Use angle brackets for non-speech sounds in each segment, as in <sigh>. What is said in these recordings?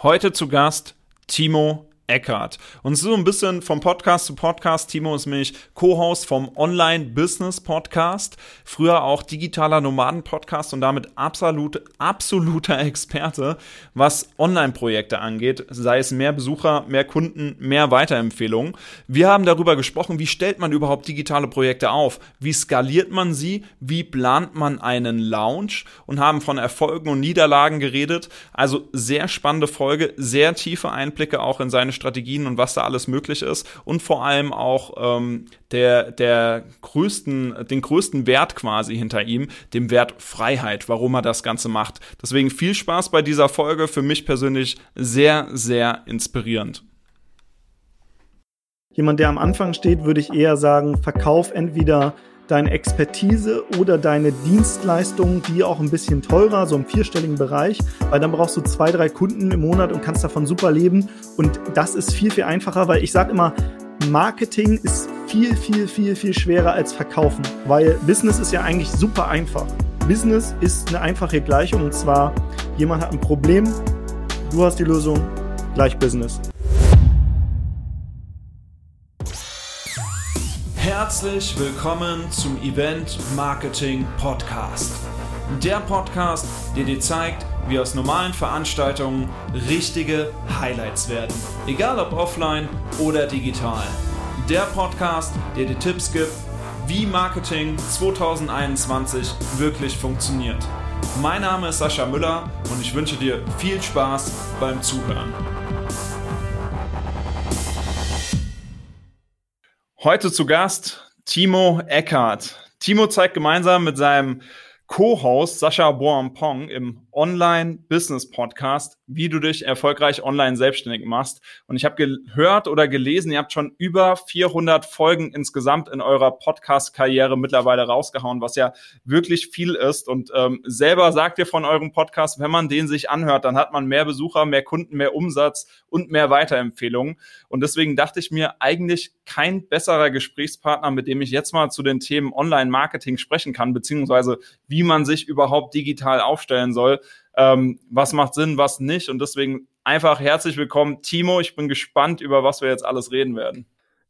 Heute zu Gast Timo Eckert. Und so ein bisschen vom Podcast zu Podcast. Timo ist nämlich Co-Host vom Online-Business-Podcast, früher auch digitaler Nomaden-Podcast und damit absolut, absoluter <laughs> Experte, was Online-Projekte angeht, sei es mehr Besucher, mehr Kunden, mehr Weiterempfehlungen. Wir haben darüber gesprochen, wie stellt man überhaupt digitale Projekte auf? Wie skaliert man sie? Wie plant man einen Launch? Und haben von Erfolgen und Niederlagen geredet. Also sehr spannende Folge, sehr tiefe Einblicke auch in seine Strategien und was da alles möglich ist und vor allem auch ähm, der, der größten, den größten Wert quasi hinter ihm, dem Wert Freiheit, warum er das Ganze macht. Deswegen viel Spaß bei dieser Folge, für mich persönlich sehr, sehr inspirierend. Jemand, der am Anfang steht, würde ich eher sagen, verkauf entweder deine Expertise oder deine Dienstleistungen, die auch ein bisschen teurer, so im vierstelligen Bereich, weil dann brauchst du zwei, drei Kunden im Monat und kannst davon super leben. Und das ist viel, viel einfacher, weil ich sage immer, Marketing ist viel, viel, viel, viel schwerer als Verkaufen, weil Business ist ja eigentlich super einfach. Business ist eine einfache Gleichung und zwar, jemand hat ein Problem, du hast die Lösung, gleich Business. Herzlich willkommen zum Event Marketing Podcast. Der Podcast, der dir zeigt, wie aus normalen Veranstaltungen richtige Highlights werden. Egal ob offline oder digital. Der Podcast, der dir Tipps gibt, wie Marketing 2021 wirklich funktioniert. Mein Name ist Sascha Müller und ich wünsche dir viel Spaß beim Zuhören. Heute zu Gast Timo Eckert. Timo zeigt gemeinsam mit seinem Co-Host Sascha Boampong im Online-Business-Podcast, wie du dich erfolgreich online selbstständig machst. Und ich habe gehört oder gelesen, ihr habt schon über 400 Folgen insgesamt in eurer Podcast-Karriere mittlerweile rausgehauen, was ja wirklich viel ist. Und ähm, selber sagt ihr von eurem Podcast, wenn man den sich anhört, dann hat man mehr Besucher, mehr Kunden, mehr Umsatz und mehr Weiterempfehlungen. Und deswegen dachte ich mir, eigentlich kein besserer Gesprächspartner, mit dem ich jetzt mal zu den Themen Online-Marketing sprechen kann, beziehungsweise wie man sich überhaupt digital aufstellen soll. Ähm, was macht Sinn, was nicht. Und deswegen einfach herzlich willkommen, Timo. Ich bin gespannt, über was wir jetzt alles reden werden.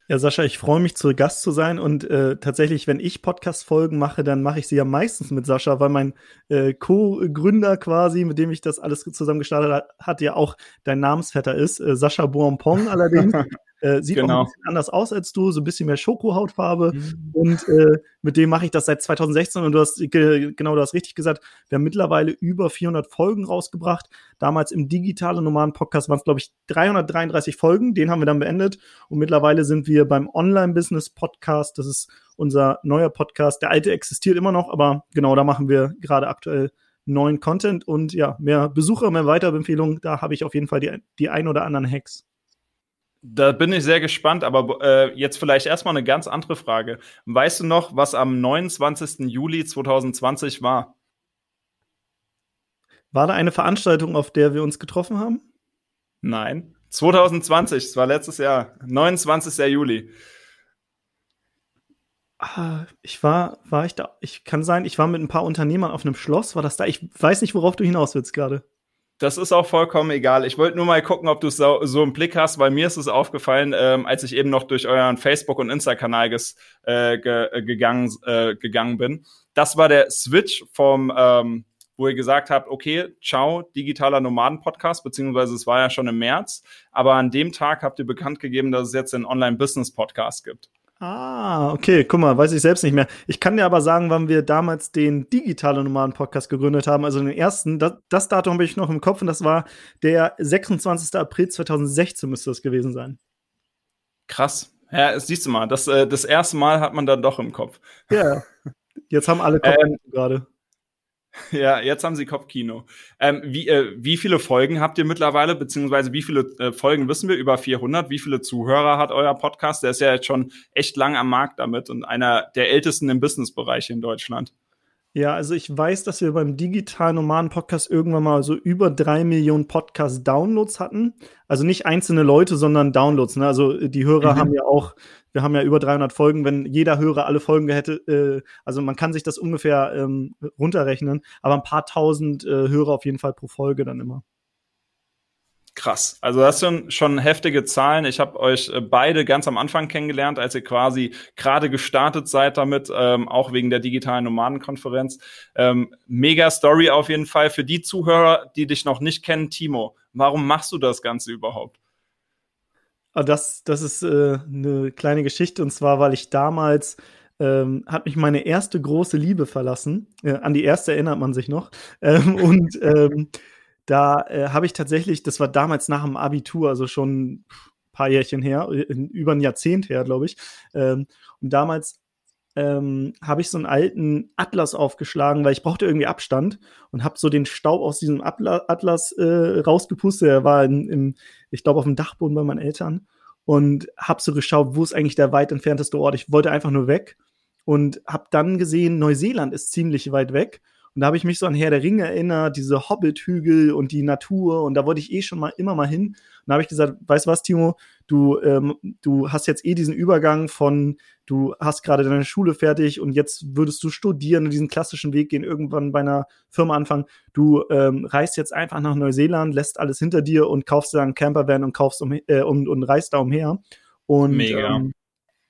Ja, Sascha, ich freue mich, zu Gast zu sein. Und äh, tatsächlich, wenn ich Podcast-Folgen mache, dann mache ich sie ja meistens mit Sascha, weil mein äh, Co-Gründer quasi, mit dem ich das alles zusammen gestartet hat, hat ja auch dein Namensvetter ist. Äh, Sascha Boampong allerdings. <laughs> Äh, sieht genau. auch ein bisschen anders aus als du, so ein bisschen mehr Schokohautfarbe. Mhm. Und äh, mit dem mache ich das seit 2016. Und du hast ge genau, du hast richtig gesagt, wir haben mittlerweile über 400 Folgen rausgebracht. Damals im digitalen normalen Podcast waren es, glaube ich, 333 Folgen. Den haben wir dann beendet. Und mittlerweile sind wir beim Online-Business-Podcast. Das ist unser neuer Podcast. Der alte existiert immer noch, aber genau, da machen wir gerade aktuell neuen Content und ja, mehr Besucher, mehr Weiterempfehlungen. Da habe ich auf jeden Fall die, die ein oder anderen Hacks. Da bin ich sehr gespannt, aber äh, jetzt vielleicht erstmal eine ganz andere Frage. Weißt du noch, was am 29. Juli 2020 war? War da eine Veranstaltung, auf der wir uns getroffen haben? Nein. 2020, es war letztes Jahr, 29. Juli. Ah, ich war, war ich da, ich kann sein, ich war mit ein paar Unternehmern auf einem Schloss, war das da? Ich weiß nicht, worauf du hinaus willst gerade. Das ist auch vollkommen egal. Ich wollte nur mal gucken, ob du es so, so, im Blick hast, weil mir ist es aufgefallen, ähm, als ich eben noch durch euren Facebook- und Insta-Kanal äh, ge äh, gegangen, äh, gegangen bin. Das war der Switch vom, ähm, wo ihr gesagt habt, okay, ciao, digitaler Nomaden-Podcast, beziehungsweise es war ja schon im März, aber an dem Tag habt ihr bekannt gegeben, dass es jetzt einen Online-Business-Podcast gibt. Ah, okay, guck mal, weiß ich selbst nicht mehr. Ich kann dir aber sagen, wann wir damals den digitale Nomaden Podcast gegründet haben, also den ersten. Das, das Datum habe ich noch im Kopf und das war der 26. April 2016 müsste das gewesen sein. Krass. Ja, siehst du mal, das, äh, das erste Mal hat man dann doch im Kopf. Ja, <laughs> jetzt haben alle Kopf ähm, gerade. <laughs> Ja, jetzt haben Sie Kopfkino. Ähm, wie, äh, wie viele Folgen habt ihr mittlerweile, beziehungsweise wie viele äh, Folgen wissen wir? Über 400. Wie viele Zuhörer hat euer Podcast? Der ist ja jetzt schon echt lang am Markt damit und einer der ältesten im Businessbereich in Deutschland. Ja, also ich weiß, dass wir beim digitalen Nomaden Podcast irgendwann mal so über drei Millionen Podcast Downloads hatten. Also nicht einzelne Leute, sondern Downloads. Ne? Also die Hörer mhm. haben ja auch wir haben ja über 300 Folgen. Wenn jeder Hörer alle Folgen hätte, äh, also man kann sich das ungefähr ähm, runterrechnen, aber ein paar tausend äh, Hörer auf jeden Fall pro Folge dann immer. Krass. Also das sind schon heftige Zahlen. Ich habe euch äh, beide ganz am Anfang kennengelernt, als ihr quasi gerade gestartet seid damit, ähm, auch wegen der digitalen Nomadenkonferenz. Ähm, mega Story auf jeden Fall. Für die Zuhörer, die dich noch nicht kennen, Timo, warum machst du das Ganze überhaupt? Ah, das, das ist äh, eine kleine Geschichte und zwar, weil ich damals ähm, hat mich meine erste große Liebe verlassen. Äh, an die erste erinnert man sich noch. <laughs> Ähm, und ähm, da äh, habe ich tatsächlich, das war damals nach dem Abitur, also schon ein paar Jährchen her, äh, über ein Jahrzehnt her, glaube ich. Ähm, und damals ähm, habe ich so einen alten Atlas aufgeschlagen, weil ich brauchte irgendwie Abstand und habe so den Staub aus diesem Atla Atlas äh, rausgepustet. Der war in, in ich glaube, auf dem Dachboden bei meinen Eltern und habe so geschaut, wo ist eigentlich der weit entfernteste Ort. Ich wollte einfach nur weg und habe dann gesehen, Neuseeland ist ziemlich weit weg und da habe ich mich so an Herr der Ringe erinnert, diese Hobbit-Hügel und die Natur. Und da wollte ich eh schon mal immer mal hin. Und da habe ich gesagt, weißt du was, Timo, du, ähm, du hast jetzt eh diesen Übergang von, du hast gerade deine Schule fertig und jetzt würdest du studieren und diesen klassischen Weg gehen, irgendwann bei einer Firma anfangen. Du ähm, reist jetzt einfach nach Neuseeland, lässt alles hinter dir und kaufst dann einen Campervan und kaufst um, äh, und, und reist da umher. Und Mega. Ähm,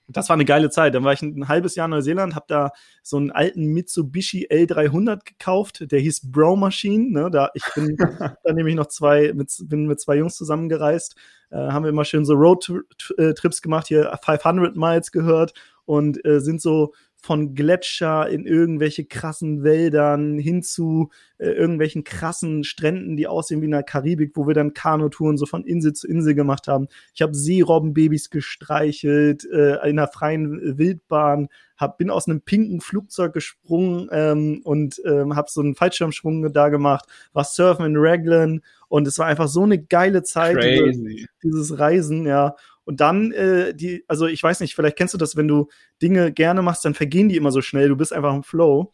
das war eine geile Zeit. Dann war ich ein, halbes Jahr in Neuseeland, habe da so einen alten Mitsubishi L300 gekauft, der hieß Bro Machine. Ne? Da ich bin <laughs> dann nämlich noch zwei mit, bin mit zwei Jungs zusammengereist, äh, haben wir immer schön so Roadtrips gemacht, hier 500 Miles gehört und äh, sind so von Gletscher in irgendwelche krassen Wäldern hin zu äh, irgendwelchen krassen Stränden, die aussehen wie in der Karibik, wo wir dann Kanutouren so von Insel zu Insel gemacht haben. Ich habe Seerobbenbabys gestreichelt äh, in einer freien Wildbahn, hab, bin aus einem pinken Flugzeug gesprungen ähm, und ähm, habe so einen Fallschirmsprung da gemacht, war surfen in Raglan und es war einfach so eine geile Zeit, dieses, dieses Reisen, ja. Und dann, äh, die, also ich weiß nicht, vielleicht kennst du das, wenn du Dinge gerne machst, dann vergehen die immer so schnell, du bist einfach im Flow.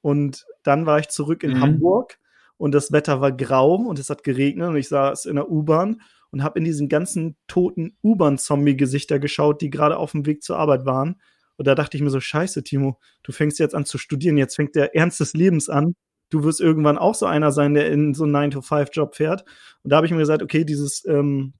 Und dann war ich zurück in mhm. Hamburg und das Wetter war grau und es hat geregnet und ich saß in der U-Bahn und habe in diesen ganzen toten U-Bahn-Zombie-Gesichter geschaut, die gerade auf dem Weg zur Arbeit waren. Und da dachte ich mir so, scheiße, Timo, du fängst jetzt an zu studieren, jetzt fängt der Ernst des Lebens an. Du wirst irgendwann auch so einer sein, der in so einen 9-to-5-Job fährt. Und da habe ich mir gesagt, okay, dieses ähm,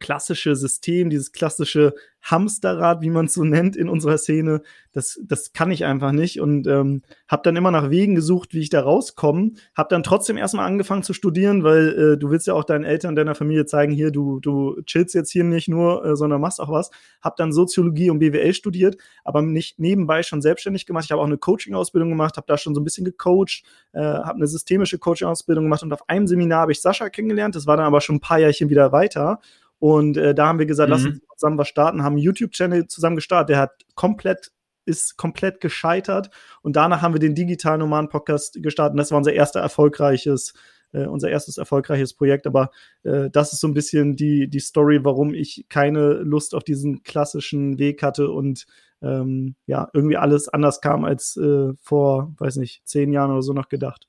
klassische System, dieses klassische Hamsterrad, wie man es so nennt in unserer Szene, das, das kann ich einfach nicht und ähm, habe dann immer nach Wegen gesucht, wie ich da rauskomme. Habe dann trotzdem erstmal angefangen zu studieren, weil äh, du willst ja auch deinen Eltern, deiner Familie zeigen, hier, du, du chillst jetzt hier nicht nur, äh, sondern machst auch was. Habe dann Soziologie und BWL studiert, aber nicht nebenbei schon selbstständig gemacht. Ich habe auch eine Coaching-Ausbildung gemacht, habe da schon so ein bisschen gecoacht, äh, habe eine systemische Coaching-Ausbildung gemacht und auf einem Seminar habe ich Sascha kennengelernt. Das war dann aber schon ein paar Jahrchen wieder weiter. Und äh, da haben wir gesagt, mhm. lass uns zusammen was starten, haben einen YouTube-Channel zusammen gestartet, der hat komplett ist komplett gescheitert und danach haben wir den digitalen Nomaden Podcast gestartet. Und das war unser erster erfolgreiches äh, unser erstes erfolgreiches Projekt, aber äh, das ist so ein bisschen die die Story, warum ich keine Lust auf diesen klassischen Weg hatte und ähm, ja irgendwie alles anders kam als äh, vor, weiß nicht, zehn Jahren oder so noch gedacht.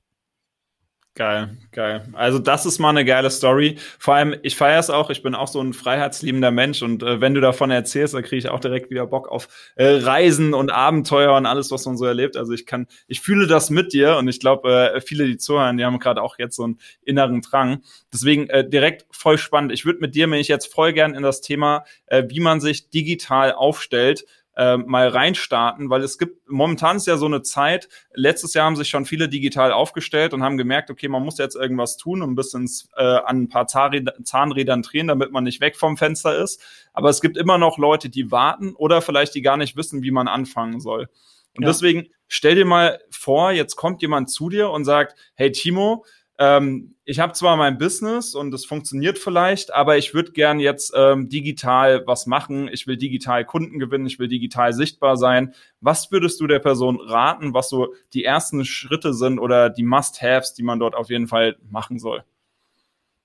Geil, geil. Also das ist mal eine geile Story. Vor allem, ich feiere es auch, ich bin auch so ein freiheitsliebender Mensch und äh, wenn du davon erzählst, dann kriege ich auch direkt wieder Bock auf äh, Reisen und Abenteuer und alles, was man so erlebt. Also ich kann, ich fühle das mit dir und ich glaube, äh, viele, die zuhören, die haben gerade auch jetzt so einen inneren Drang. Deswegen äh, direkt voll spannend. Ich würde mit dir mich jetzt voll gern in das Thema, äh, wie man sich digital aufstellt, äh, mal reinstarten, weil es gibt, momentan ist ja so eine Zeit, letztes Jahr haben sich schon viele digital aufgestellt und haben gemerkt, okay, man muss jetzt irgendwas tun und ein bisschen äh, an ein paar Zahnrädern drehen, damit man nicht weg vom Fenster ist. Aber es gibt immer noch Leute, die warten oder vielleicht die gar nicht wissen, wie man anfangen soll. Und ja. deswegen stell dir mal vor, jetzt kommt jemand zu dir und sagt, hey Timo, ähm, ich habe zwar mein Business und es funktioniert vielleicht, aber ich würde gern jetzt ähm, digital was machen. Ich will digital Kunden gewinnen, ich will digital sichtbar sein. Was würdest du der Person raten, was so die ersten Schritte sind oder die Must-Haves, die man dort auf jeden Fall machen soll?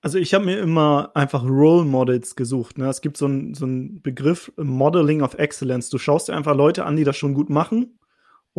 Also ich habe mir immer einfach Role Models gesucht. Ne? Es gibt so einen so Begriff Modeling of Excellence. Du schaust dir einfach Leute an, die das schon gut machen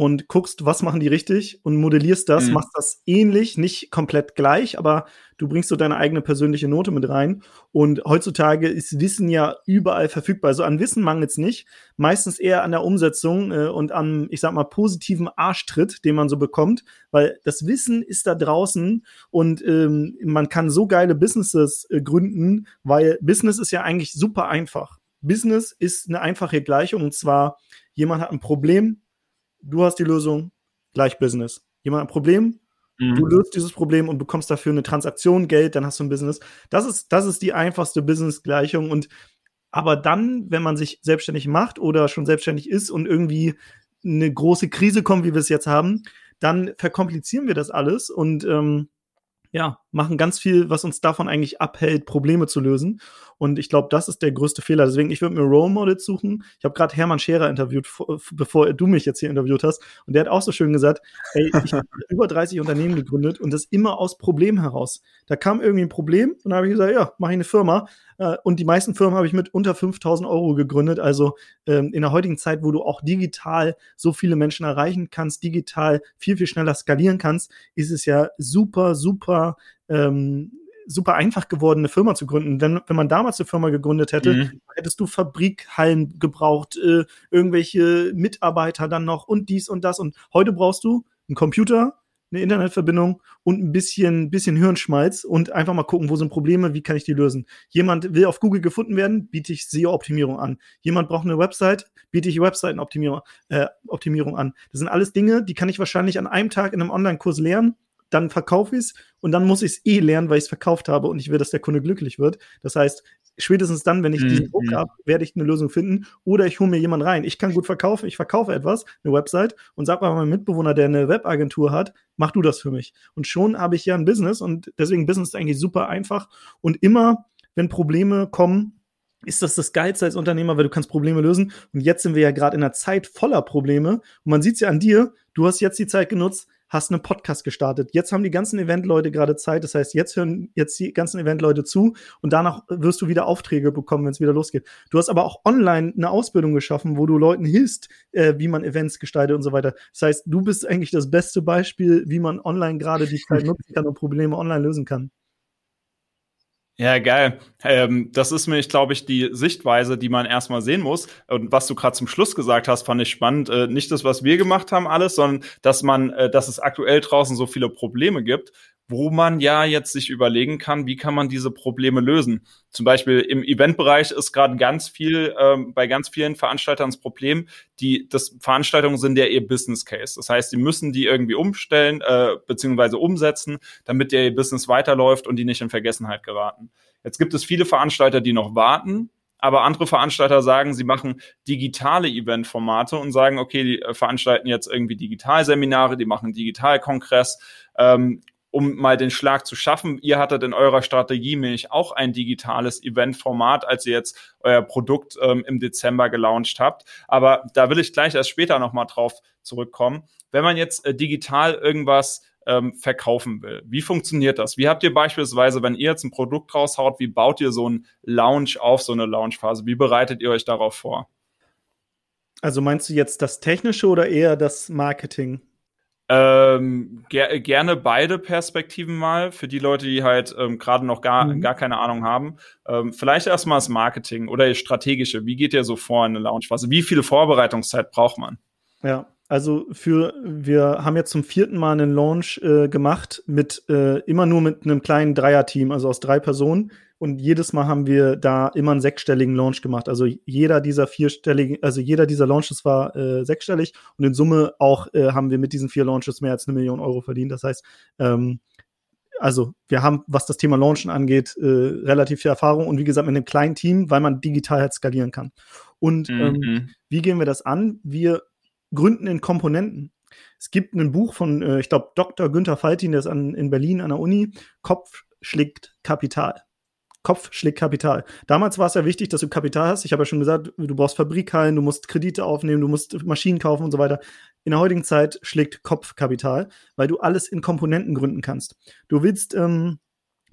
und guckst, was machen die richtig und modellierst das, mhm. machst das ähnlich, nicht komplett gleich, aber du bringst so deine eigene persönliche Note mit rein. Und heutzutage ist Wissen ja überall verfügbar. Also an Wissen mangelt es nicht, meistens eher an der Umsetzung äh, und am, ich sag mal, positiven Arschtritt, den man so bekommt, weil das Wissen ist da draußen und ähm, man kann so geile Businesses äh, gründen, weil Business ist ja eigentlich super einfach. Business ist eine einfache Gleichung und zwar, jemand hat ein Problem, du hast die Lösung, gleich Business. Jemand hat ein Problem, mhm. du löst dieses Problem und bekommst dafür eine Transaktion, Geld, dann hast du ein Business. Das ist, das ist die einfachste Business-Gleichung und aber dann, wenn man sich selbstständig macht oder schon selbstständig ist und irgendwie eine große Krise kommt, wie wir es jetzt haben, dann verkomplizieren wir das alles und ähm, ja, machen ganz viel, was uns davon eigentlich abhält, Probleme zu lösen. Und ich glaube, das ist der größte Fehler. Deswegen, ich würde mir Role Models suchen. Ich habe gerade Hermann Scherer interviewt, bevor du mich jetzt hier interviewt hast. Und der hat auch so schön gesagt, ey, ich habe <laughs> über 30 Unternehmen gegründet und das immer aus Problemen heraus. Da kam irgendwie ein Problem und dann habe ich gesagt, ja, mache ich eine Firma. Äh, und die meisten Firmen habe ich mit unter 5000 Euro gegründet. Also ähm, in der heutigen Zeit, wo du auch digital so viele Menschen erreichen kannst, digital viel, viel schneller skalieren kannst, ist es ja super, super ähm, super einfach geworden, eine Firma zu gründen. Wenn, wenn man damals eine Firma gegründet hätte, mhm. hättest du Fabrikhallen gebraucht, äh, irgendwelche Mitarbeiter dann noch und dies und das. Und heute brauchst du einen Computer, eine Internetverbindung und ein bisschen, bisschen Hirnschmalz und einfach mal gucken, wo sind Probleme, wie kann ich die lösen. Jemand will auf Google gefunden werden, biete ich SEO-Optimierung an. Jemand braucht eine Website, biete ich Webseitenoptimierung äh, Optimierung an. Das sind alles Dinge, die kann ich wahrscheinlich an einem Tag in einem Online-Kurs lernen dann verkaufe ich es und dann muss ich es eh lernen, weil ich es verkauft habe und ich will, dass der Kunde glücklich wird. Das heißt, spätestens dann, wenn ich mhm. diesen Druck habe, werde ich eine Lösung finden oder ich hole mir jemanden rein. Ich kann gut verkaufen, ich verkaufe etwas, eine Website und sag mal meinem Mitbewohner, der eine Webagentur hat, mach du das für mich. Und schon habe ich ja ein Business und deswegen Business ist eigentlich super einfach und immer, wenn Probleme kommen, ist das das Geilste als Unternehmer, weil du kannst Probleme lösen. Und jetzt sind wir ja gerade in einer Zeit voller Probleme. Und man sieht es ja an dir, du hast jetzt die Zeit genutzt, hast einen Podcast gestartet. Jetzt haben die ganzen Eventleute gerade Zeit. Das heißt, jetzt hören jetzt die ganzen Eventleute zu und danach wirst du wieder Aufträge bekommen, wenn es wieder losgeht. Du hast aber auch online eine Ausbildung geschaffen, wo du Leuten hilfst, äh, wie man Events gestaltet und so weiter. Das heißt, du bist eigentlich das beste Beispiel, wie man online gerade die Zeit nutzen kann und Probleme online lösen kann. Ja, geil. Ähm, das ist nämlich, glaube ich, die Sichtweise, die man erstmal sehen muss. Und was du gerade zum Schluss gesagt hast, fand ich spannend. Äh, nicht das, was wir gemacht haben, alles, sondern dass man, äh, dass es aktuell draußen so viele Probleme gibt wo man ja jetzt sich überlegen kann, wie kann man diese Probleme lösen. Zum Beispiel im Eventbereich ist gerade ganz viel, ähm, bei ganz vielen Veranstaltern das Problem, die das Veranstaltungen sind ja ihr Business Case. Das heißt, die müssen die irgendwie umstellen äh, beziehungsweise umsetzen, damit ihr Business weiterläuft und die nicht in Vergessenheit geraten. Jetzt gibt es viele Veranstalter, die noch warten, aber andere Veranstalter sagen, sie machen digitale Eventformate und sagen, okay, die äh, veranstalten jetzt irgendwie Digitalseminare, die machen Digitalkongress ähm, um mal den Schlag zu schaffen. Ihr hattet in eurer Strategie nämlich auch ein digitales Eventformat, als ihr jetzt euer Produkt ähm, im Dezember gelauncht habt. Aber da will ich gleich erst später nochmal drauf zurückkommen. Wenn man jetzt äh, digital irgendwas ähm, verkaufen will. Wie funktioniert das? Wie habt ihr beispielsweise, wenn ihr jetzt ein Produkt raushaut, wie baut ihr so ein Launch auf, so eine Launchphase? Wie bereitet ihr euch darauf vor? Also meinst du jetzt das Technische oder eher das Marketing? Ähm, ger gerne beide Perspektiven mal für die Leute, die halt ähm, gerade noch gar, mhm. gar keine Ahnung haben. Ähm, vielleicht erstmal das Marketing oder das Strategische. Wie geht ihr so vor in eine Launchphase? Wie viel Vorbereitungszeit braucht man? Ja, also für wir haben jetzt zum vierten Mal einen Launch äh, gemacht mit äh, immer nur mit einem kleinen Dreierteam, also aus drei Personen. Und jedes Mal haben wir da immer einen sechsstelligen Launch gemacht. Also jeder dieser vierstelligen, also jeder dieser Launches war äh, sechsstellig und in Summe auch äh, haben wir mit diesen vier Launches mehr als eine Million Euro verdient. Das heißt, ähm, also wir haben, was das Thema Launchen angeht, äh, relativ viel Erfahrung und wie gesagt mit einem kleinen Team, weil man digital halt skalieren kann. Und mhm. ähm, wie gehen wir das an? Wir Gründen in Komponenten. Es gibt ein Buch von, äh, ich glaube, Dr. Günther Faltin, der ist an, in Berlin an der Uni. Kopf schlägt Kapital. Kopf schlägt Kapital. Damals war es ja wichtig, dass du Kapital hast. Ich habe ja schon gesagt, du brauchst Fabrikhallen, du musst Kredite aufnehmen, du musst Maschinen kaufen und so weiter. In der heutigen Zeit schlägt Kopf Kapital, weil du alles in Komponenten gründen kannst. Du willst ähm,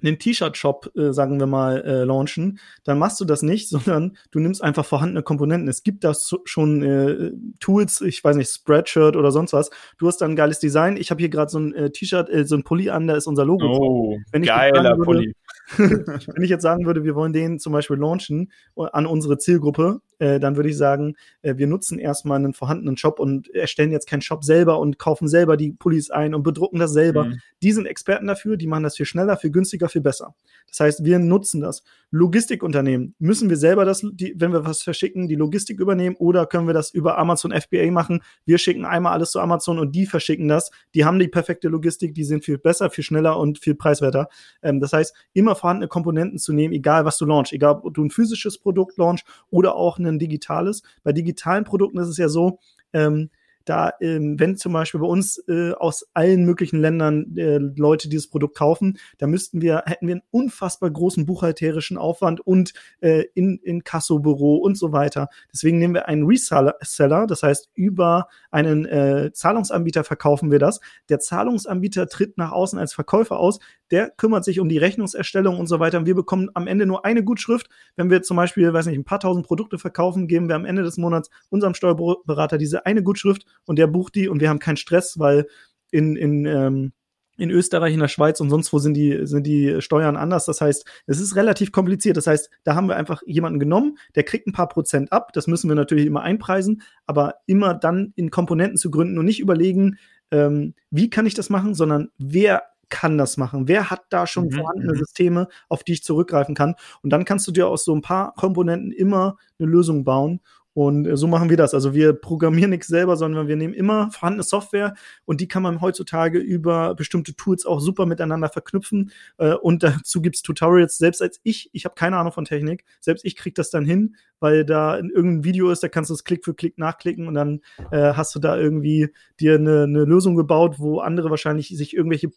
einen T-Shirt-Shop, äh, sagen wir mal, äh, launchen, dann machst du das nicht, <laughs> sondern du nimmst einfach vorhandene Komponenten. Es gibt da so, schon äh, Tools, ich weiß nicht, Spreadshirt oder sonst was. Du hast da ein geiles Design. Ich habe hier gerade so ein äh, T-Shirt, äh, so ein Pulli an, da ist unser Logo. Oh, Wenn geiler würde, Pulli. <laughs> Wenn ich jetzt sagen würde, wir wollen den zum Beispiel launchen an unsere Zielgruppe, äh, dann würde ich sagen, äh, wir nutzen erstmal einen vorhandenen Shop und erstellen jetzt keinen Shop selber und kaufen selber die Pullis ein und bedrucken das selber. Mhm. Die sind Experten dafür, die machen das viel schneller, viel günstiger, viel besser. Das heißt, wir nutzen das. Logistikunternehmen, müssen wir selber das, die, wenn wir was verschicken, die Logistik übernehmen oder können wir das über Amazon FBA machen? Wir schicken einmal alles zu Amazon und die verschicken das. Die haben die perfekte Logistik, die sind viel besser, viel schneller und viel preiswerter. Ähm, das heißt, immer vorhandene Komponenten zu nehmen, egal was du launch, egal ob du ein physisches Produkt launch oder auch ein digitales. Bei digitalen Produkten ist es ja so, ähm, da, ähm, wenn zum Beispiel bei uns äh, aus allen möglichen Ländern äh, Leute dieses Produkt kaufen, da müssten wir, hätten wir einen unfassbar großen buchhalterischen Aufwand und äh, in, in Kassobüro und so weiter. Deswegen nehmen wir einen Reseller, das heißt, über einen äh, Zahlungsanbieter verkaufen wir das. Der Zahlungsanbieter tritt nach außen als Verkäufer aus, der kümmert sich um die Rechnungserstellung und so weiter. Und wir bekommen am Ende nur eine Gutschrift. Wenn wir zum Beispiel, weiß nicht, ein paar tausend Produkte verkaufen, geben wir am Ende des Monats unserem Steuerberater diese eine Gutschrift und der bucht die und wir haben keinen Stress, weil in, in, ähm, in Österreich, in der Schweiz und sonst wo sind die, sind die Steuern anders. Das heißt, es ist relativ kompliziert. Das heißt, da haben wir einfach jemanden genommen, der kriegt ein paar Prozent ab. Das müssen wir natürlich immer einpreisen, aber immer dann in Komponenten zu gründen und nicht überlegen, ähm, wie kann ich das machen, sondern wer kann das machen? Wer hat da schon mhm. vorhandene mhm. Systeme, auf die ich zurückgreifen kann? Und dann kannst du dir aus so ein paar Komponenten immer eine Lösung bauen. Und äh, so machen wir das. Also wir programmieren nichts selber, sondern wir nehmen immer vorhandene Software und die kann man heutzutage über bestimmte Tools auch super miteinander verknüpfen. Äh, und dazu gibt's Tutorials. Selbst als ich, ich habe keine Ahnung von Technik, selbst ich krieg das dann hin, weil da in irgendein Video ist, da kannst du es Klick für Klick nachklicken und dann äh, hast du da irgendwie dir eine, eine Lösung gebaut, wo andere wahrscheinlich sich irgendwelche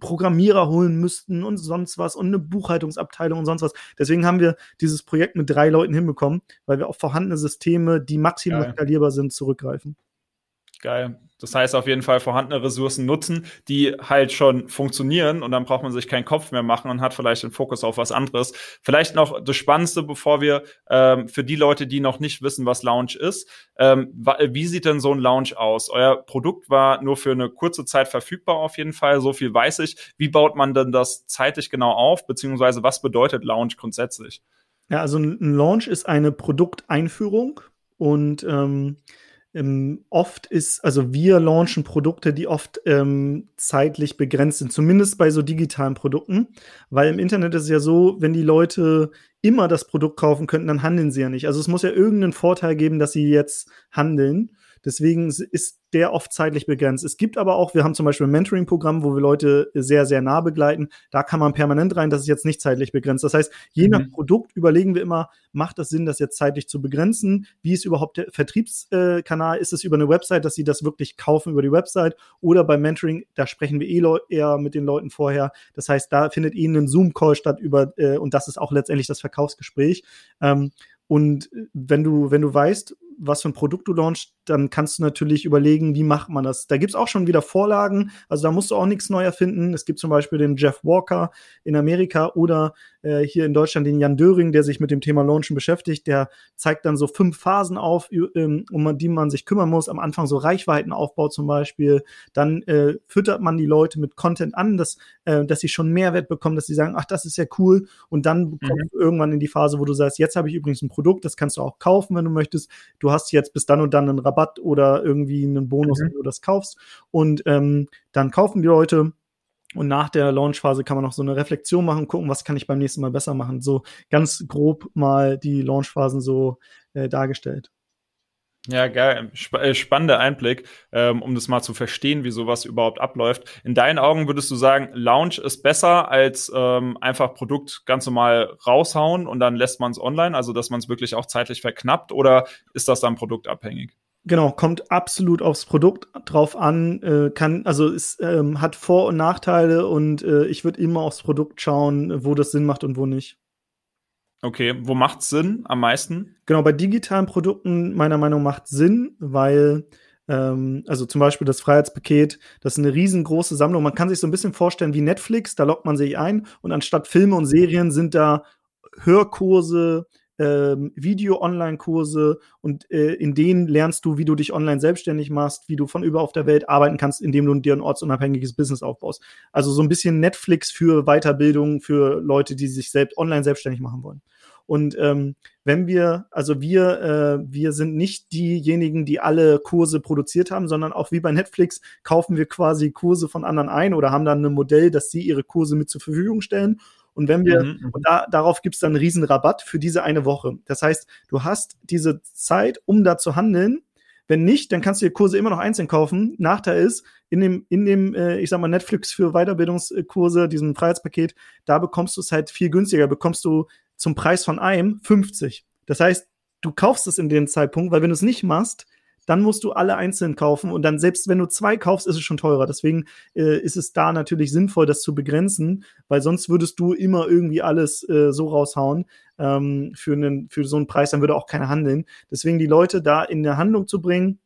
Programmierer holen müssten und sonst was und eine Buchhaltungsabteilung und sonst was. Deswegen haben wir dieses Projekt mit drei Leuten hinbekommen, weil wir auf vorhandene Systeme, die maximal skalierbar sind, zurückgreifen. Geil. Das heißt auf jeden Fall vorhandene Ressourcen nutzen, die halt schon funktionieren und dann braucht man sich keinen Kopf mehr machen und hat vielleicht den Fokus auf was anderes. Vielleicht noch das Spannendste, bevor wir ähm, für die Leute, die noch nicht wissen, was Lounge ist, ähm, wie sieht denn so ein Lounge aus? Euer Produkt war nur für eine kurze Zeit verfügbar auf jeden Fall, so viel weiß ich. Wie baut man denn das zeitlich genau auf, beziehungsweise was bedeutet Lounge grundsätzlich? Ja, also ein Launch ist eine Produkteinführung und ähm, ähm, oft ist, also wir launchen Produkte, die oft ähm, zeitlich begrenzt sind, zumindest bei so digitalen Produkten, weil im Internet ist es ja so, wenn die Leute immer das Produkt kaufen könnten, dann handeln sie ja nicht. Also es muss ja irgendeinen Vorteil geben, dass sie jetzt handeln. Deswegen ist der oft zeitlich begrenzt. Es gibt aber auch, wir haben zum Beispiel ein Mentoring-Programm, wo wir Leute sehr, sehr nah begleiten. Da kann man permanent rein, das ist jetzt nicht zeitlich begrenzt. Das heißt, je mhm. nach Produkt überlegen wir immer, macht das Sinn, das jetzt zeitlich zu begrenzen? Wie ist überhaupt der Vertriebskanal? Ist es über eine Website, dass sie das wirklich kaufen über die Website? Oder beim Mentoring, da sprechen wir eh eher mit den Leuten vorher. Das heißt, da findet ihnen ein Zoom-Call statt über, äh, und das ist auch letztendlich das Verkaufsgespräch. Ähm, und wenn du, wenn du weißt, was für ein Produkt du launchst, dann kannst du natürlich überlegen, wie macht man das. Da gibt's auch schon wieder Vorlagen, also da musst du auch nichts neu erfinden. Es gibt zum Beispiel den Jeff Walker in Amerika oder äh, hier in Deutschland den Jan Döring, der sich mit dem Thema Launchen beschäftigt. Der zeigt dann so fünf Phasen auf, ähm, um die man sich kümmern muss. Am Anfang so Reichweitenaufbau zum Beispiel. Dann äh, füttert man die Leute mit Content an, dass, äh, dass sie schon Mehrwert bekommen, dass sie sagen, ach, das ist ja cool. Und dann mhm. kommst du irgendwann in die Phase, wo du sagst, jetzt habe ich übrigens ein Produkt, das kannst du auch kaufen, wenn du möchtest. Du hast jetzt bis dann und dann einen Rabatt oder irgendwie einen Bonus, mhm. wenn du das kaufst. Und ähm, dann kaufen die Leute und nach der Launchphase kann man noch so eine Reflexion machen, gucken, was kann ich beim nächsten Mal besser machen. So ganz grob mal die Launchphasen so äh, dargestellt. Ja, geil. Sp äh, spannender Einblick, ähm, um das mal zu verstehen, wie sowas überhaupt abläuft. In deinen Augen würdest du sagen, Launch ist besser als ähm, einfach Produkt ganz normal raushauen und dann lässt man es online, also dass man es wirklich auch zeitlich verknappt oder ist das dann produktabhängig? Genau, kommt absolut aufs Produkt drauf an, äh, kann, also es ähm, hat Vor- und Nachteile und äh, ich würde immer aufs Produkt schauen, wo das Sinn macht und wo nicht. Okay, wo macht Sinn am meisten? Genau, bei digitalen Produkten meiner Meinung nach macht Sinn, weil Ähm, also zum Beispiel das Freiheitspaket, das ist eine riesengroße Sammlung. Man kann sich so ein bisschen vorstellen wie Netflix, da lockt man sich ein und anstatt Filme und Serien sind da Hörkurse, ähm, Video-Online-Kurse und äh, in denen lernst du, wie du dich online selbstständig machst, wie du von über auf der Welt arbeiten kannst, indem du dir ein ortsunabhängiges Business aufbaust. Also so ein bisschen Netflix für Weiterbildung für Leute, die sich selbst online selbstständig machen wollen. Und ähm, wenn wir, also wir, äh, wir sind nicht diejenigen, die alle Kurse produziert haben, sondern auch wie bei Netflix kaufen wir quasi Kurse von anderen ein oder haben dann ein Modell, dass sie ihre Kurse mit zur Verfügung stellen. Und wenn wir, mhm. und da, darauf gibt es dann einen riesen Rabatt für diese eine Woche. Das heißt, du hast diese Zeit, um da zu handeln. Wenn nicht, dann kannst du dir Kurse immer noch einzeln kaufen. Nachteil ist, in dem, in dem, äh, ich sag mal, Netflix für Weiterbildungskurse, diesem Freiheitspaket, da bekommst du es halt viel günstiger. Bekommst du zum Preis von einem 50. Das heißt, du kaufst es in dem Zeitpunkt, weil wenn du es nicht machst, dann musst du alle einzeln kaufen und dann selbst wenn du zwei kaufst, ist es schon teurer. Deswegen äh, ist es da natürlich sinnvoll, das zu begrenzen, weil sonst würdest du immer irgendwie alles äh, so raushauen ähm, für, einen, für so einen Preis, dann würde auch keiner handeln. Deswegen die Leute da in der Handlung zu bringen,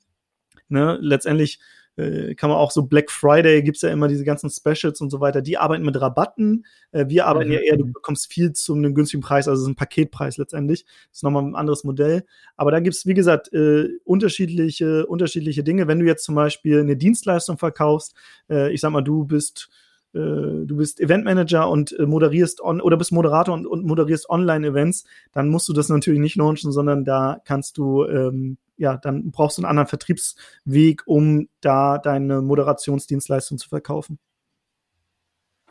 ne, letztendlich äh, kann man auch so Black Friday gibt's ja immer diese ganzen Specials und so weiter. Die arbeiten mit Rabatten. Äh, wir arbeiten mhm. ja eher, du bekommst viel zu einem günstigen Preis, also es ist ein Paketpreis letztendlich. Das ist nochmal ein anderes Modell. Aber da gibt's wie gesagt, äh, unterschiedliche, unterschiedliche Dinge. Wenn du jetzt zum Beispiel eine Dienstleistung verkaufst, äh, ich sag mal, du bist äh, du bist Eventmanager und äh, moderierst on oder bist Moderator und, und moderierst Online-Events, dann musst du das natürlich nicht launchen, sondern da kannst du ähm, ja, dann brauchst du einen anderen Vertriebsweg, um da deine Moderationsdienstleistung zu verkaufen.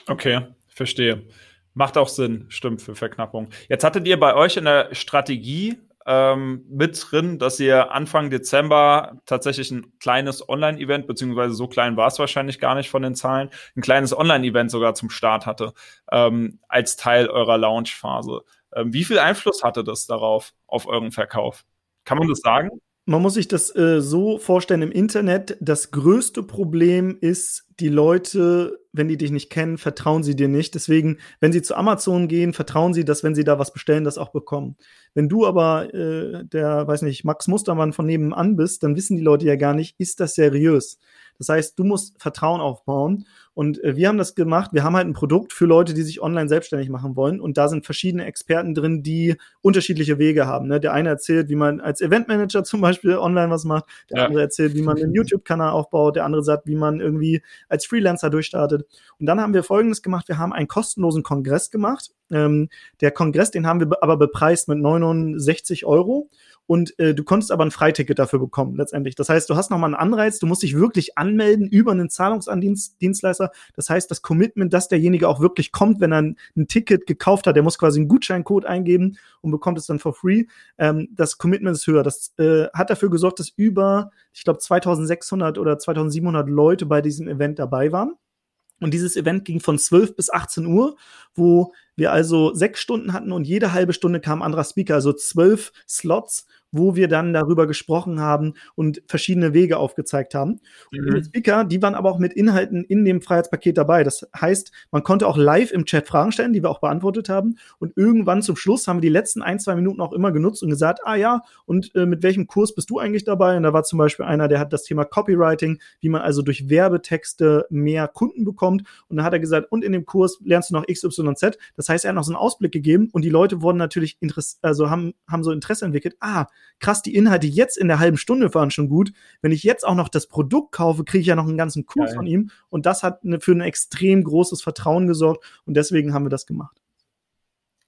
Okay, verstehe. Macht auch Sinn, stimmt, für Verknappung. Jetzt hattet ihr bei euch in der Strategie ähm, mit drin, dass ihr Anfang Dezember tatsächlich ein kleines Online-Event, beziehungsweise so klein war es wahrscheinlich gar nicht von den Zahlen, ein kleines Online-Event sogar zum Start hatte, ähm, als Teil eurer Launch-Phase. Ähm, wie viel Einfluss hatte das darauf, auf euren Verkauf? Kann man das sagen? Man muss sich das äh, so vorstellen im Internet. Das größte Problem ist, die Leute, wenn die dich nicht kennen, vertrauen sie dir nicht. Deswegen, wenn sie zu Amazon gehen, vertrauen sie, dass wenn sie da was bestellen, das auch bekommen. Wenn du aber äh, der, weiß nicht, Max Mustermann von nebenan bist, dann wissen die Leute ja gar nicht, ist das seriös? Das heißt, du musst Vertrauen aufbauen. Und äh, wir haben das gemacht. Wir haben halt ein Produkt für Leute, die sich online selbstständig machen wollen. Und da sind verschiedene Experten drin, die unterschiedliche Wege haben. Ne? Der eine erzählt, wie man als Eventmanager <laughs> zum Beispiel online was macht. Der ja. andere erzählt, wie man einen YouTube-Kanal aufbaut. Der andere sagt, wie man irgendwie als Freelancer durchstartet. Und dann haben wir Folgendes gemacht. Wir haben einen kostenlosen Kongress gemacht. Ähm, der Kongress, den haben wir aber bepreist mit 69 Euro und äh, du konntest aber ein Freiticket dafür bekommen letztendlich. Das heißt, du hast nochmal einen Anreiz, du musst dich wirklich anmelden über einen Zahlungsandienstleister. Das heißt, das Commitment, dass derjenige auch wirklich kommt, wenn er ein, ein, Ticket gekauft hat, der muss quasi einen Gutscheincode eingeben und bekommt es dann for free. Ähm, das Commitment ist höher. Das äh, hat dafür gesorgt, dass über, ich glaube, 2600 oder 2700 Leute bei diesem Event dabei waren. Und dieses Event ging von 12 bis 18 Uhr, wo wir also sechs Stunden hatten und jede halbe Stunde kam ein anderer Speaker, also zwölf Slots wo wir dann darüber gesprochen haben und verschiedene Wege aufgezeigt haben. Mhm. Und die Speaker, die waren aber auch mit Inhalten in dem Freiheitspaket dabei. Das heißt, man konnte auch live im Chat Fragen stellen, die wir auch beantwortet haben. Und irgendwann zum Schluss haben wir die letzten ein, zwei Minuten auch immer genutzt und gesagt, ah ja, und äh, mit welchem Kurs bist du eigentlich dabei? Und da war zum Beispiel einer, der hat das Thema Copywriting, wie man also durch Werbetexte mehr Kunden bekommt. Und da hat er gesagt, und in dem Kurs lernst du noch XYZ. Das heißt, er hat noch so einen Ausblick gegeben und die Leute wurden natürlich also haben, haben so Interesse entwickelt. Ah, krass, die Inhalte jetzt in der halben Stunde waren schon gut. Wenn ich jetzt auch noch das Produkt kaufe, kriege ich ja noch einen ganzen Kurs Geil. von ihm. Und das hat eine, für ein extrem großes Vertrauen gesorgt. Und deswegen haben wir das gemacht.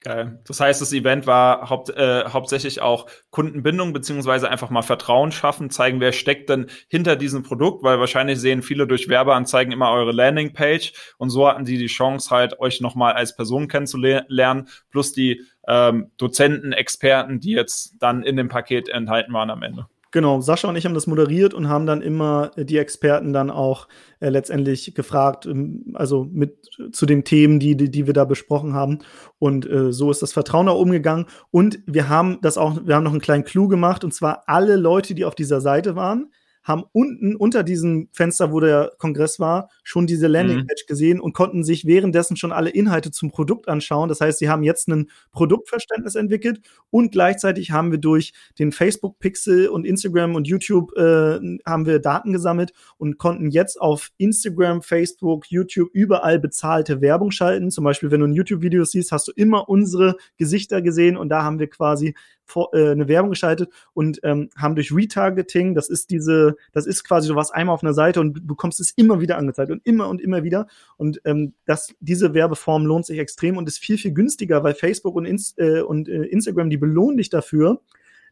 Geil. Das heißt, das Event war haupt, äh, hauptsächlich auch Kundenbindung beziehungsweise einfach mal Vertrauen schaffen, zeigen, wer steckt denn hinter diesem Produkt, weil wahrscheinlich sehen viele durch Werbeanzeigen immer eure Landingpage und so hatten sie die Chance halt euch nochmal als Person kennenzulernen, plus die ähm, Dozenten, Experten, die jetzt dann in dem Paket enthalten waren am Ende. Genau, Sascha und ich haben das moderiert und haben dann immer die Experten dann auch äh, letztendlich gefragt, ähm, also mit zu den Themen, die, die, die wir da besprochen haben. Und äh, so ist das Vertrauen auch umgegangen. Und wir haben das auch, wir haben noch einen kleinen Clou gemacht, und zwar alle Leute, die auf dieser Seite waren, haben unten unter diesem Fenster, wo der Kongress war, schon diese Landingpage mhm. gesehen und konnten sich währenddessen schon alle Inhalte zum Produkt anschauen. Das heißt, sie haben jetzt ein Produktverständnis entwickelt und gleichzeitig haben wir durch den Facebook Pixel und Instagram und YouTube äh, haben wir Daten gesammelt und konnten jetzt auf Instagram, Facebook, YouTube überall bezahlte Werbung schalten. Zum Beispiel, wenn du ein YouTube-Video siehst, hast du immer unsere Gesichter gesehen und da haben wir quasi vor, äh, eine Werbung geschaltet und ähm, haben durch Retargeting, das ist diese, das ist quasi, du einmal auf einer Seite und bekommst es immer wieder angezeigt und immer und immer wieder. Und ähm, das, diese Werbeform lohnt sich extrem und ist viel, viel günstiger, weil Facebook und, Inst äh, und äh, Instagram, die belohnen dich dafür,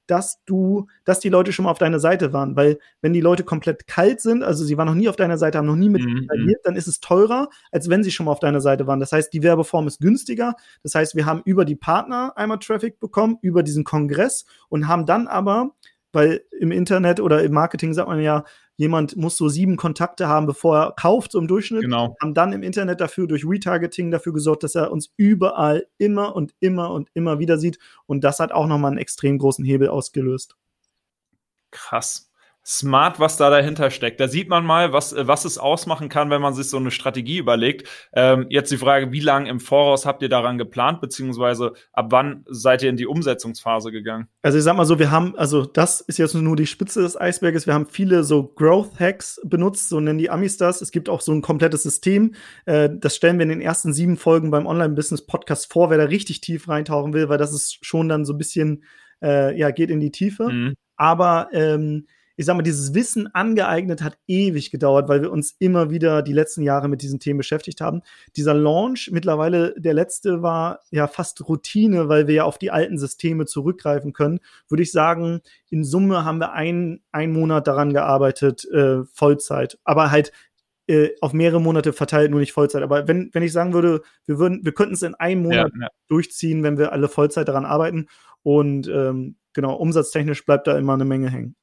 dass du, dass die Leute schon mal auf deiner Seite waren. Weil wenn die Leute komplett kalt sind, also sie waren noch nie auf deiner Seite, haben noch nie mit mhm. interagiert, dann ist es teurer, als wenn sie schon mal auf deiner Seite waren. Das heißt, die Werbeform ist günstiger. Das heißt, wir haben über die Partner einmal Traffic bekommen, über diesen Kongress und haben dann aber weil im Internet oder im Marketing sagt man ja, jemand muss so sieben Kontakte haben, bevor er kauft, so im Durchschnitt. Genau. Haben dann im Internet dafür durch Retargeting dafür gesorgt, dass er uns überall immer und immer und immer wieder sieht. Und das hat auch nochmal einen extrem großen Hebel ausgelöst. Krass smart, was da dahinter steckt. Da sieht man mal, was, was es ausmachen kann, wenn man sich so eine Strategie überlegt. Ähm, jetzt die Frage, wie lange im Voraus habt ihr daran geplant, beziehungsweise ab wann seid ihr in die Umsetzungsphase gegangen? Also ich sag mal so, wir haben, also das ist jetzt nur die Spitze des Eisberges. Wir haben viele so Growth Hacks benutzt, so nennen die Amis das. Es gibt auch so ein komplettes System. Äh, das stellen wir in den ersten sieben Folgen beim Online-Business-Podcast vor, wer da richtig tief reintauchen will, weil das ist schon dann so ein bisschen, äh, ja, geht in die Tiefe. Mhm. Aber ähm, ich sag mal, dieses Wissen angeeignet hat ewig gedauert, weil wir uns immer wieder die letzten Jahre mit diesen Themen beschäftigt haben. Dieser Launch, mittlerweile der letzte, war ja fast Routine, weil wir ja auf die alten Systeme zurückgreifen können. Würde ich sagen, in Summe haben wir einen, einen Monat daran gearbeitet, äh, Vollzeit. Aber halt äh, auf mehrere Monate verteilt, nur nicht Vollzeit. Aber wenn, wenn ich sagen würde, wir würden, wir könnten es in einem Monat ja, ja. durchziehen, wenn wir alle Vollzeit daran arbeiten. Und ähm, genau, umsatztechnisch bleibt da immer eine Menge hängen.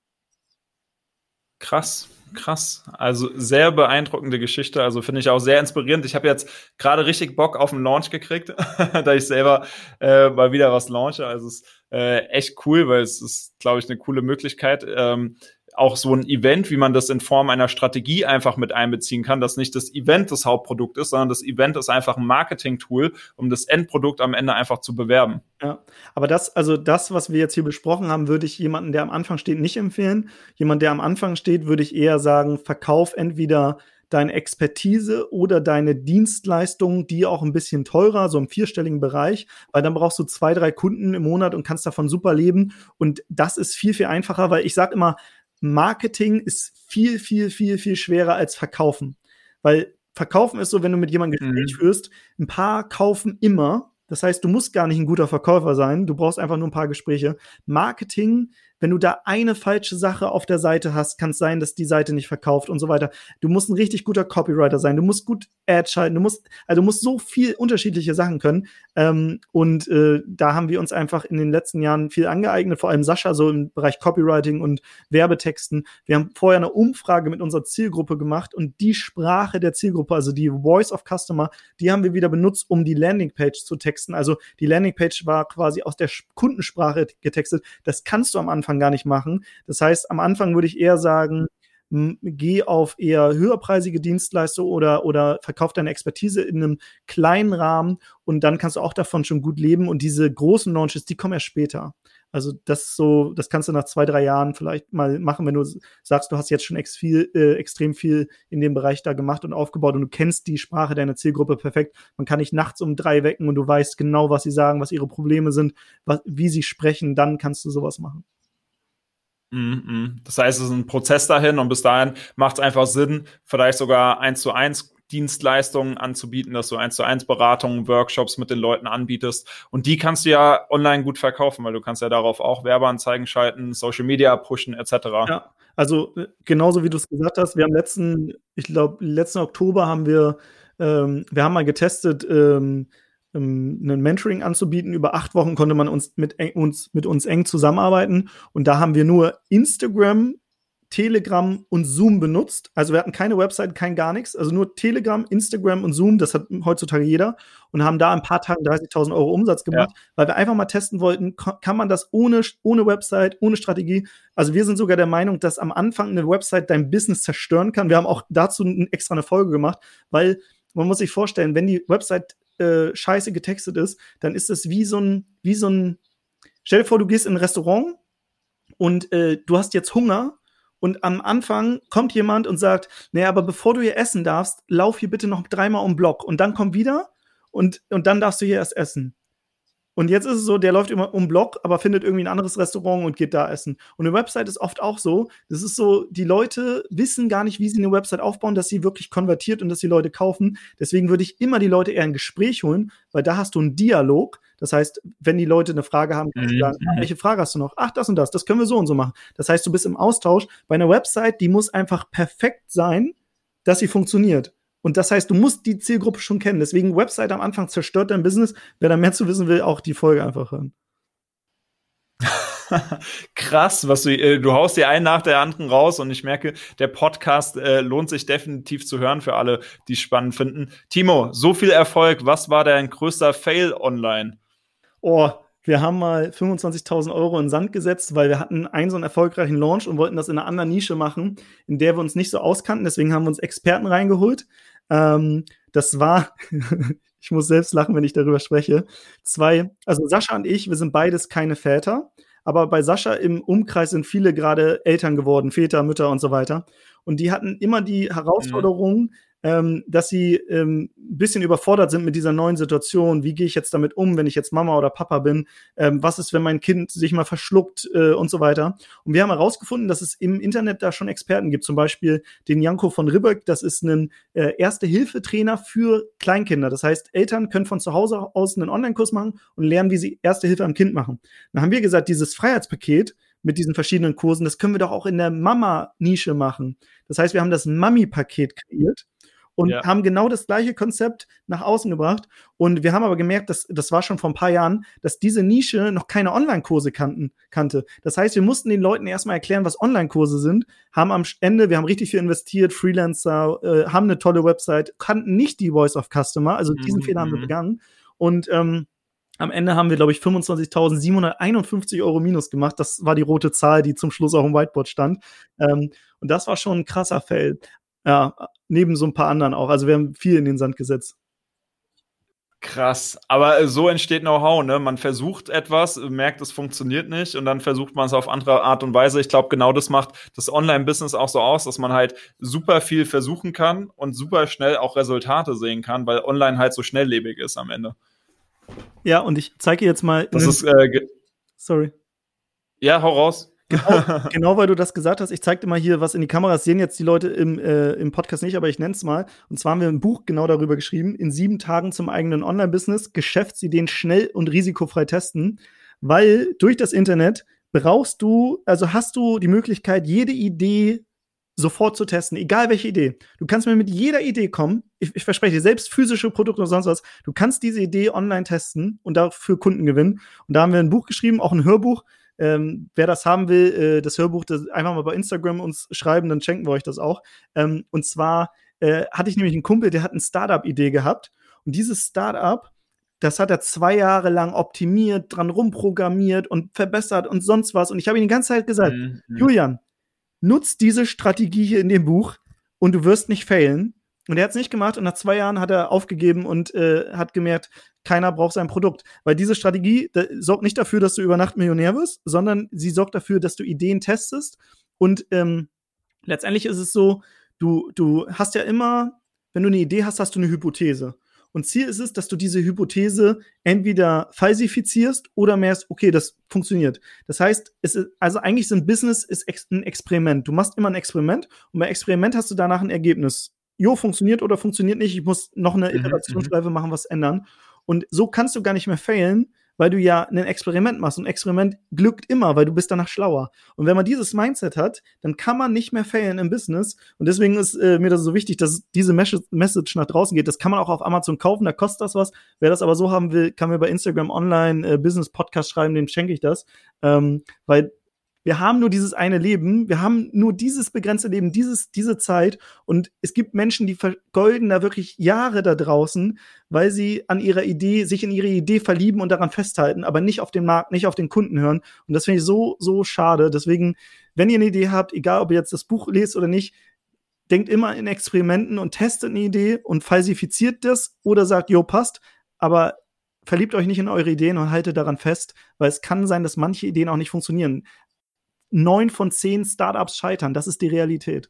Krass, krass. Also sehr beeindruckende Geschichte. Also finde ich auch sehr inspirierend. Ich habe jetzt gerade richtig Bock auf einen Launch gekriegt, <laughs> da ich selber äh, mal wieder was launche. Also es ist äh, echt cool, weil es ist, glaube ich, eine coole Möglichkeit. Ähm, auch so ein Event, wie man das in Form einer Strategie einfach mit einbeziehen kann, dass nicht das Event das Hauptprodukt ist, sondern das Event ist einfach ein Marketing-Tool, um das Endprodukt am Ende einfach zu bewerben. Ja, aber das, also das, was wir jetzt hier besprochen haben, würde ich jemanden, der am Anfang steht, nicht empfehlen. Jemand, der am Anfang steht, würde ich eher sagen, verkauf entweder deine Expertise oder deine Dienstleistungen, die auch ein bisschen teurer, so im vierstelligen Bereich, weil dann brauchst du zwei, drei Kunden im Monat und kannst davon super leben. Und das ist viel, viel einfacher, weil ich sage immer, Marketing ist viel, viel, viel, viel schwerer als Verkaufen. Weil Verkaufen ist so, wenn du mit jemandem Gespräch mhm. führst, ein paar kaufen immer. Das heißt, du musst gar nicht ein guter Verkäufer sein, du brauchst einfach nur ein paar Gespräche. Marketing wenn du da eine falsche Sache auf der Seite hast, kann es sein, dass die Seite nicht verkauft und so weiter. Du musst ein richtig guter Copywriter sein. Du musst gut Ad schalten. Du musst, also du musst so viel unterschiedliche Sachen können. Ähm, und äh, da haben wir uns einfach in den letzten Jahren viel angeeignet, vor allem Sascha, so im Bereich Copywriting und Werbetexten. Wir haben vorher eine Umfrage mit unserer Zielgruppe gemacht und die Sprache der Zielgruppe, also die Voice of Customer, die haben wir wieder benutzt, um die Landingpage zu texten. Also die Landingpage war quasi aus der Kundensprache getextet. Das kannst du am Anfang Anfang gar nicht machen. Das heißt, am Anfang würde ich eher sagen, geh auf eher höherpreisige Dienstleistungen oder, oder verkauf deine Expertise in einem kleinen Rahmen und dann kannst du auch davon schon gut leben. Und diese großen Launches, die kommen erst später. Also das so, das kannst du nach zwei, drei Jahren vielleicht mal machen, wenn du sagst, du hast jetzt schon ex viel, äh, extrem viel in dem Bereich da gemacht und aufgebaut und du kennst die Sprache deiner Zielgruppe perfekt. Man kann dich nachts um drei wecken und du weißt genau, was sie sagen, was ihre Probleme sind, was, wie sie sprechen, dann kannst du sowas machen. Mhm. Das heißt, es ist ein Prozess dahin und bis dahin macht es einfach Sinn, vielleicht sogar eins zu eins Dienstleistungen anzubieten, dass du eins zu eins Beratungen, Workshops mit den Leuten anbietest. Und die kannst du ja online gut verkaufen, weil du kannst ja darauf auch Werbeanzeigen schalten, Social Media pushen, etc. Ja, also äh, genauso wie du es gesagt hast, wir haben letzten, ich glaube, letzten Oktober haben wir, ähm, wir haben mal getestet, ähm, ähm, ein Mentoring anzubieten. Über acht Wochen konnte man uns mit, uns mit uns eng zusammenarbeiten und da haben wir nur Instagram Telegram und Zoom benutzt. Also wir hatten keine Website, kein gar nichts. Also nur Telegram, Instagram und Zoom, das hat heutzutage jeder. Und haben da ein paar Tagen 30.000 Euro Umsatz gemacht, ja. weil wir einfach mal testen wollten, kann man das ohne, ohne Website, ohne Strategie. Also wir sind sogar der Meinung, dass am Anfang eine Website dein Business zerstören kann. Wir haben auch dazu extra eine Folge gemacht, weil man muss sich vorstellen, wenn die Website äh, scheiße getextet ist, dann ist das wie so ein, wie so ein, stell dir vor, du gehst in ein Restaurant und äh, du hast jetzt Hunger und am Anfang kommt jemand und sagt, naja, aber bevor du hier essen darfst, lauf hier bitte noch dreimal um Block und dann komm wieder und, und dann darfst du hier erst essen. Und jetzt ist es so, der läuft immer um Block, aber findet irgendwie ein anderes Restaurant und geht da essen. Und eine Website ist oft auch so. Das ist so, die Leute wissen gar nicht, wie sie eine Website aufbauen, dass sie wirklich konvertiert und dass die Leute kaufen. Deswegen würde ich immer die Leute eher ein Gespräch holen, weil da hast du einen Dialog. Das heißt, wenn die Leute eine Frage haben, kannst du mhm. sagen, ah, welche Frage hast du noch? Ach, das und das, das können wir so und so machen. Das heißt, du bist im Austausch. Bei einer Website, die muss einfach perfekt sein, dass sie funktioniert. Und das heißt, du musst die Zielgruppe schon kennen. Deswegen Website am Anfang zerstört dein Business. Wer da mehr zu wissen will, auch die Folge einfach hören. <laughs> Krass, was du, äh, du haust dir einen nach der anderen raus und ich merke, der Podcast äh, lohnt sich definitiv zu hören für alle, die es spannend finden. Timo, so viel Erfolg. Was war dein größter Fail online? Oh, wir haben mal 25.000 Euro in Sand gesetzt, weil wir hatten einen so einen erfolgreichen Launch und wollten das in einer anderen Nische machen, in der wir uns nicht so auskannten. Deswegen haben wir uns Experten reingeholt. Ähm, das war, <laughs> ich muss selbst lachen, wenn ich darüber spreche. Zwei, also Sascha und ich, wir sind beides keine Väter, aber bei Sascha im Umkreis sind viele gerade Eltern geworden, Väter, Mütter und so weiter. Und die hatten immer die Herausforderung, mhm ähm, dass sie ähm, bisschen überfordert sind mit dieser neuen Situation. Wie gehe ich jetzt damit um, wenn ich jetzt Mama oder Papa bin? Ähm, was ist, wenn mein Kind sich mal verschluckt äh, und so weiter? Und wir haben herausgefunden, dass es im Internet da schon Experten gibt. Zum Beispiel den Janko von Ribbeck. Das ist ein äh, Erste-Hilfe-Trainer für Kleinkinder. Das heißt, Eltern können von zu Hause aus einen Online-Kurs machen und lernen, wie sie Erste Hilfe am Kind machen. Dann haben wir gesagt, dieses Freiheitspaket mit diesen verschiedenen Kursen, das können wir doch auch in der Mama-Nische machen. Das heißt, wir haben das Mami-Paket kreiert und ja. haben genau das gleiche Konzept nach außen gebracht. Und wir haben aber gemerkt, dass das war schon vor ein paar Jahren, dass diese Nische noch keine Online-Kurse kannten, kannte. Das heißt, wir mussten den Leuten erstmal erklären, was Online-Kurse sind, haben am Ende, wir haben richtig viel investiert, Freelancer, äh, haben eine tolle Website, kannten nicht die Voice of Customer, also diesen mhm. Fehler haben wir mhm. begangen. Und ähm, am Ende haben wir, glaube ich, 25.751 Euro minus gemacht. Das war die rote Zahl, die zum Schluss auch im Whiteboard stand. Ähm, und das war schon ein krasser Fail. Ja, neben so ein paar anderen auch. Also wir haben viel in den Sand gesetzt. Krass, aber äh, so entsteht Know-how, ne? Man versucht etwas, merkt, es funktioniert nicht und dann versucht man es auf andere Art und Weise. Ich glaube, genau das macht das Online-Business auch so aus, dass man halt super viel versuchen kann und super schnell auch Resultate sehen kann, weil online halt so schnelllebig ist am Ende. Ja, und ich zeige jetzt mal. Das ist, äh, Sorry. Ja, hau raus. Genau, <laughs> genau, weil du das gesagt hast. Ich zeig dir mal hier was in die Kamera. Das sehen jetzt die Leute im, äh, im Podcast nicht, aber ich nenne es mal. Und zwar haben wir ein Buch genau darüber geschrieben. In sieben Tagen zum eigenen Online-Business. Geschäftsideen schnell und risikofrei testen. Weil durch das Internet brauchst du, also hast du die Möglichkeit, jede Idee sofort zu testen, egal welche Idee. Du kannst mir mit jeder Idee kommen. Ich, ich verspreche dir, selbst physische Produkte oder sonst was. Du kannst diese Idee online testen und dafür Kunden gewinnen. Und da haben wir ein Buch geschrieben, auch ein Hörbuch ähm, wer das haben will, äh, das Hörbuch, das einfach mal bei Instagram uns schreiben, dann schenken wir euch das auch. Ähm, und zwar äh, hatte ich nämlich einen Kumpel, der hat eine Startup-Idee gehabt. Und dieses Startup, das hat er zwei Jahre lang optimiert, dran rumprogrammiert und verbessert und sonst was. Und ich habe ihm die ganze Zeit gesagt, mhm. Julian, nutz diese Strategie hier in dem Buch und du wirst nicht failen. Und er hat es nicht gemacht und nach zwei Jahren hat er aufgegeben und äh, hat gemerkt, keiner braucht sein Produkt. Weil diese Strategie sorgt nicht dafür, dass du über Nacht Millionär wirst, sondern sie sorgt dafür, dass du Ideen testest. Und ähm, letztendlich ist es so, du, du hast ja immer, wenn du eine Idee hast, hast du eine Hypothese. Und Ziel ist es, dass du diese Hypothese entweder falsifizierst oder merkst, okay, das funktioniert. Das heißt, es ist, also eigentlich ist ein Business ist ein Experiment. Du machst immer ein Experiment und bei Experiment hast du danach ein Ergebnis jo, funktioniert oder funktioniert nicht, ich muss noch eine mhm, Iterationsschleife mhm. machen, was ändern. Und so kannst du gar nicht mehr failen, weil du ja ein Experiment machst. Und ein Experiment glückt immer, weil du bist danach schlauer. Und wenn man dieses Mindset hat, dann kann man nicht mehr failen im Business. Und deswegen ist äh, mir das so wichtig, dass diese Message nach draußen geht. Das kann man auch auf Amazon kaufen, da kostet das was. Wer das aber so haben will, kann mir bei Instagram online äh, Business Podcast schreiben, dem schenke ich das. Ähm, weil wir haben nur dieses eine Leben, wir haben nur dieses begrenzte Leben, dieses, diese Zeit und es gibt Menschen, die vergolden da wirklich Jahre da draußen, weil sie an ihrer Idee, sich in ihre Idee verlieben und daran festhalten, aber nicht auf den Markt, nicht auf den Kunden hören und das finde ich so, so schade. Deswegen, wenn ihr eine Idee habt, egal ob ihr jetzt das Buch lest oder nicht, denkt immer in Experimenten und testet eine Idee und falsifiziert das oder sagt, jo, passt, aber verliebt euch nicht in eure Ideen und haltet daran fest, weil es kann sein, dass manche Ideen auch nicht funktionieren. Neun von zehn Startups scheitern, das ist die Realität.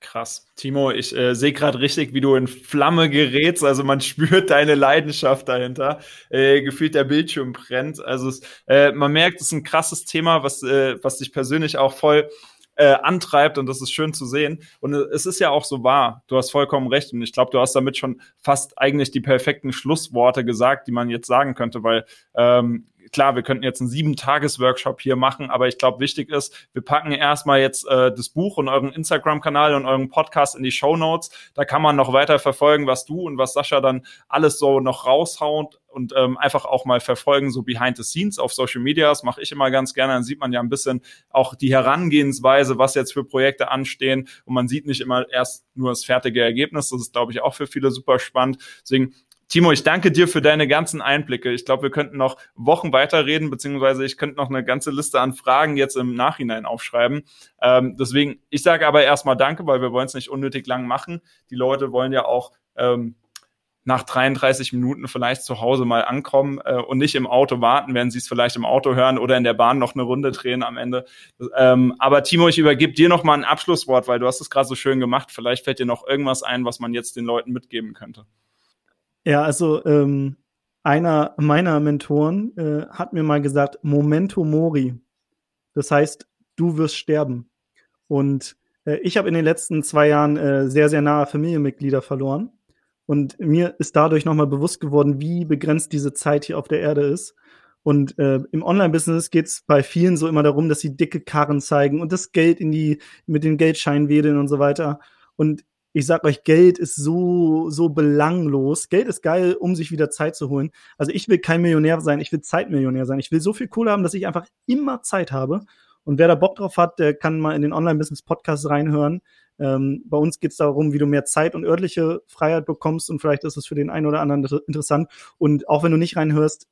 Krass. Timo, ich äh, sehe gerade richtig, wie du in Flamme gerätst. Also man <laughs> spürt deine Leidenschaft dahinter. Äh, gefühlt der Bildschirm brennt. Also es, äh, man merkt, es ist ein krasses Thema, was, äh, was dich persönlich auch voll äh, antreibt und das ist schön zu sehen. Und es ist ja auch so wahr. Du hast vollkommen recht und ich glaube, du hast damit schon fast eigentlich die perfekten Schlussworte gesagt, die man jetzt sagen könnte, weil ähm, klar, wir könnten jetzt einen sieben-Tages-Workshop hier machen, aber ich glaube, wichtig ist, wir packen erstmal jetzt äh, das Buch und euren Instagram-Kanal und euren Podcast in die Show Notes. Da kann man noch weiter verfolgen, was du und was Sascha dann alles so noch raushaut und ähm, einfach auch mal verfolgen, so behind the scenes auf Social Media. Das mache ich immer ganz gerne. Dann sieht man ja ein bisschen auch die Herangehensweise, was jetzt für Projekte anstehen. Und man sieht nicht immer erst nur das fertige Ergebnis. Das ist, glaube ich, auch für viele super spannend. Deswegen Timo, ich danke dir für deine ganzen Einblicke. Ich glaube, wir könnten noch Wochen weiterreden, beziehungsweise ich könnte noch eine ganze Liste an Fragen jetzt im Nachhinein aufschreiben. Ähm, deswegen, ich sage aber erstmal Danke, weil wir wollen es nicht unnötig lang machen. Die Leute wollen ja auch ähm, nach 33 Minuten vielleicht zu Hause mal ankommen äh, und nicht im Auto warten, werden sie es vielleicht im Auto hören oder in der Bahn noch eine Runde drehen am Ende. Ähm, aber Timo, ich übergebe dir noch mal ein Abschlusswort, weil du hast es gerade so schön gemacht. Vielleicht fällt dir noch irgendwas ein, was man jetzt den Leuten mitgeben könnte. Ja, also ähm, einer meiner Mentoren äh, hat mir mal gesagt, Momento Mori. Das heißt, du wirst sterben. Und äh, ich habe in den letzten zwei Jahren äh, sehr, sehr nahe Familienmitglieder verloren. Und mir ist dadurch nochmal bewusst geworden, wie begrenzt diese Zeit hier auf der Erde ist. Und äh, im Online-Business geht es bei vielen so immer darum, dass sie dicke Karren zeigen und das Geld in die, mit den Geldscheinen wedeln und so weiter. Und ich sag euch, Geld ist so, so belanglos. Geld ist geil, um sich wieder Zeit zu holen. Also ich will kein Millionär sein, ich will Zeitmillionär sein. Ich will so viel Kohle haben, dass ich einfach immer Zeit habe. Und wer da Bock drauf hat, der kann mal in den Online-Business-Podcast reinhören. Ähm, bei uns geht es darum, wie du mehr Zeit und örtliche Freiheit bekommst und vielleicht ist es für den einen oder anderen interessant. Und auch wenn du nicht reinhörst,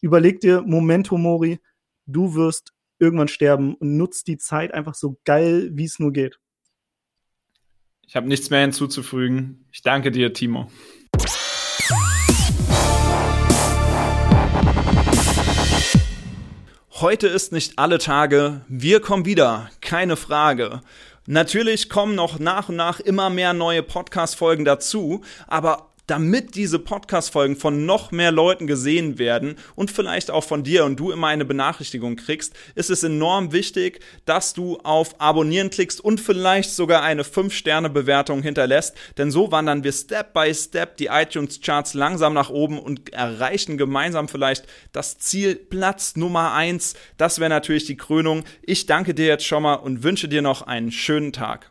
überleg dir, Momento Mori, du wirst irgendwann sterben und nutzt die Zeit einfach so geil, wie es nur geht. Ich habe nichts mehr hinzuzufügen. Ich danke dir, Timo. Heute ist nicht alle Tage. Wir kommen wieder, keine Frage. Natürlich kommen noch nach und nach immer mehr neue Podcast-Folgen dazu, aber damit diese Podcast-Folgen von noch mehr Leuten gesehen werden und vielleicht auch von dir und du immer eine Benachrichtigung kriegst, ist es enorm wichtig, dass du auf Abonnieren klickst und vielleicht sogar eine 5-Sterne-Bewertung hinterlässt, denn so wandern wir Step by Step die iTunes-Charts langsam nach oben und erreichen gemeinsam vielleicht das Ziel Platz Nummer 1. Das wäre natürlich die Krönung. Ich danke dir jetzt schon mal und wünsche dir noch einen schönen Tag.